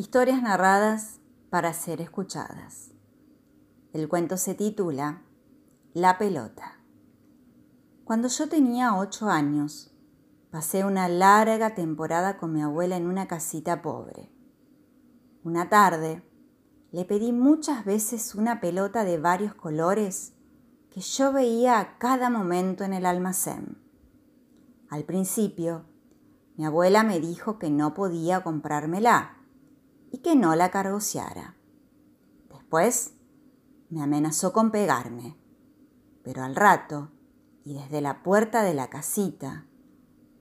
Historias narradas para ser escuchadas. El cuento se titula La pelota. Cuando yo tenía ocho años, pasé una larga temporada con mi abuela en una casita pobre. Una tarde, le pedí muchas veces una pelota de varios colores que yo veía a cada momento en el almacén. Al principio, mi abuela me dijo que no podía comprármela y que no la cargociara. Después me amenazó con pegarme, pero al rato, y desde la puerta de la casita,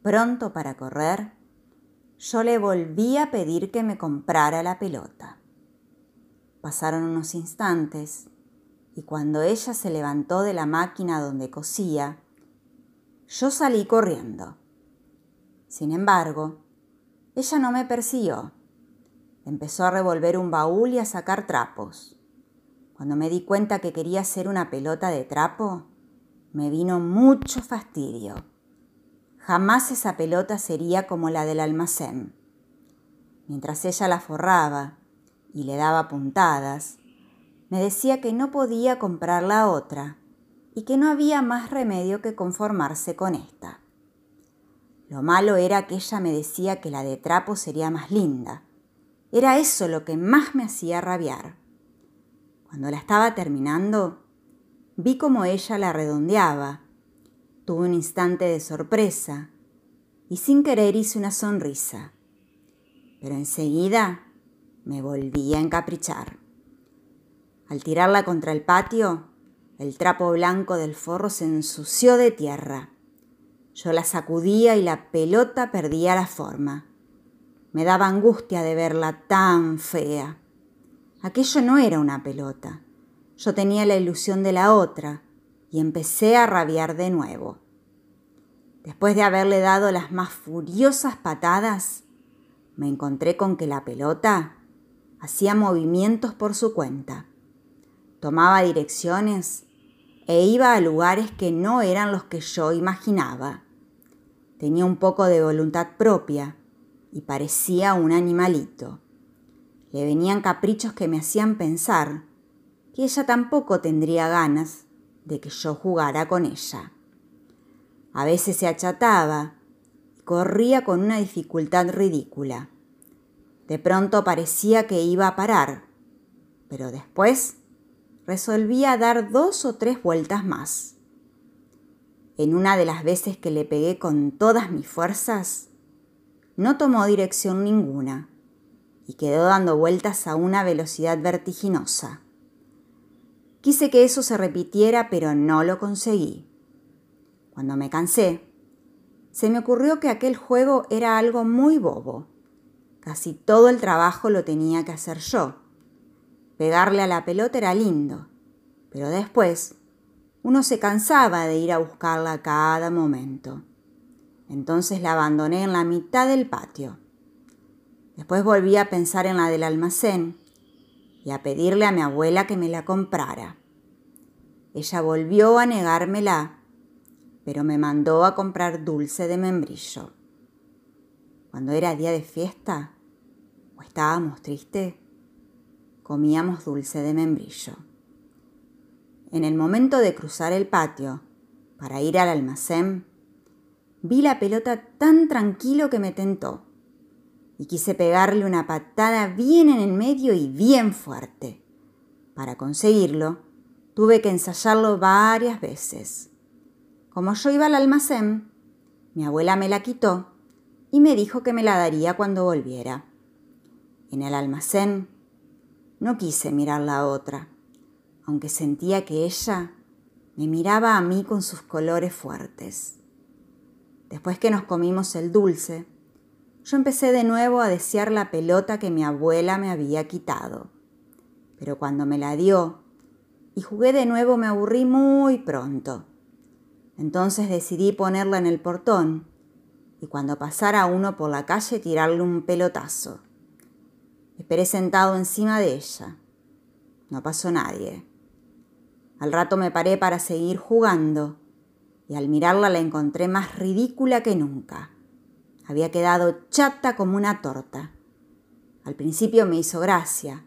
pronto para correr, yo le volví a pedir que me comprara la pelota. Pasaron unos instantes y cuando ella se levantó de la máquina donde cosía, yo salí corriendo. Sin embargo, ella no me persiguió. Empezó a revolver un baúl y a sacar trapos. Cuando me di cuenta que quería hacer una pelota de trapo, me vino mucho fastidio. Jamás esa pelota sería como la del almacén. Mientras ella la forraba y le daba puntadas, me decía que no podía comprar la otra y que no había más remedio que conformarse con esta. Lo malo era que ella me decía que la de trapo sería más linda. Era eso lo que más me hacía rabiar. Cuando la estaba terminando, vi como ella la redondeaba. Tuve un instante de sorpresa y sin querer hice una sonrisa. Pero enseguida me volví a encaprichar. Al tirarla contra el patio, el trapo blanco del forro se ensució de tierra. Yo la sacudía y la pelota perdía la forma. Me daba angustia de verla tan fea. Aquello no era una pelota. Yo tenía la ilusión de la otra y empecé a rabiar de nuevo. Después de haberle dado las más furiosas patadas, me encontré con que la pelota hacía movimientos por su cuenta tomaba direcciones e iba a lugares que no eran los que yo imaginaba. Tenía un poco de voluntad propia y parecía un animalito. Le venían caprichos que me hacían pensar que ella tampoco tendría ganas de que yo jugara con ella. A veces se achataba y corría con una dificultad ridícula. De pronto parecía que iba a parar, pero después resolvía dar dos o tres vueltas más. En una de las veces que le pegué con todas mis fuerzas, no tomó dirección ninguna y quedó dando vueltas a una velocidad vertiginosa. Quise que eso se repitiera, pero no lo conseguí. Cuando me cansé, se me ocurrió que aquel juego era algo muy bobo. Casi todo el trabajo lo tenía que hacer yo Pegarle a la pelota era lindo, pero después uno se cansaba de ir a buscarla a cada momento. Entonces la abandoné en la mitad del patio. Después volví a pensar en la del almacén y a pedirle a mi abuela que me la comprara. Ella volvió a negármela, pero me mandó a comprar dulce de membrillo. Cuando era día de fiesta o estábamos tristes, comíamos dulce de membrillo. En el momento de cruzar el patio para ir al almacén, vi la pelota tan tranquilo que me tentó y quise pegarle una patada bien en el medio y bien fuerte. Para conseguirlo, tuve que ensayarlo varias veces. Como yo iba al almacén, mi abuela me la quitó y me dijo que me la daría cuando volviera. En el almacén no quise mirar la otra, aunque sentía que ella me miraba a mí con sus colores fuertes. Después que nos comimos el dulce, yo empecé de nuevo a desear la pelota que mi abuela me había quitado. Pero cuando me la dio y jugué de nuevo me aburrí muy pronto. Entonces decidí ponerla en el portón y cuando pasara uno por la calle tirarle un pelotazo. Esperé sentado encima de ella. No pasó nadie. Al rato me paré para seguir jugando y al mirarla la encontré más ridícula que nunca. Había quedado chata como una torta. Al principio me hizo gracia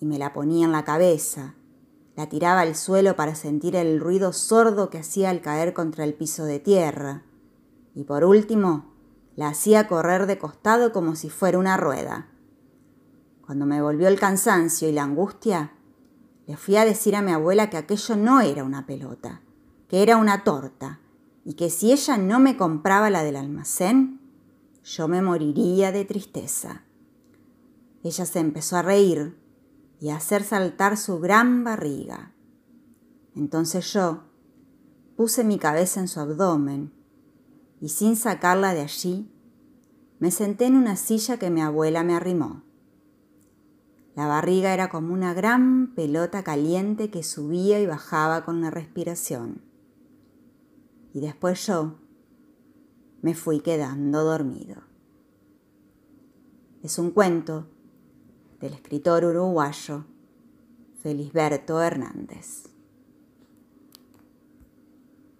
y me la ponía en la cabeza, la tiraba al suelo para sentir el ruido sordo que hacía al caer contra el piso de tierra y por último la hacía correr de costado como si fuera una rueda. Cuando me volvió el cansancio y la angustia, le fui a decir a mi abuela que aquello no era una pelota, que era una torta, y que si ella no me compraba la del almacén, yo me moriría de tristeza. Ella se empezó a reír y a hacer saltar su gran barriga. Entonces yo puse mi cabeza en su abdomen y sin sacarla de allí, me senté en una silla que mi abuela me arrimó. La barriga era como una gran pelota caliente que subía y bajaba con la respiración. Y después yo me fui quedando dormido. Es un cuento del escritor uruguayo Felisberto Hernández.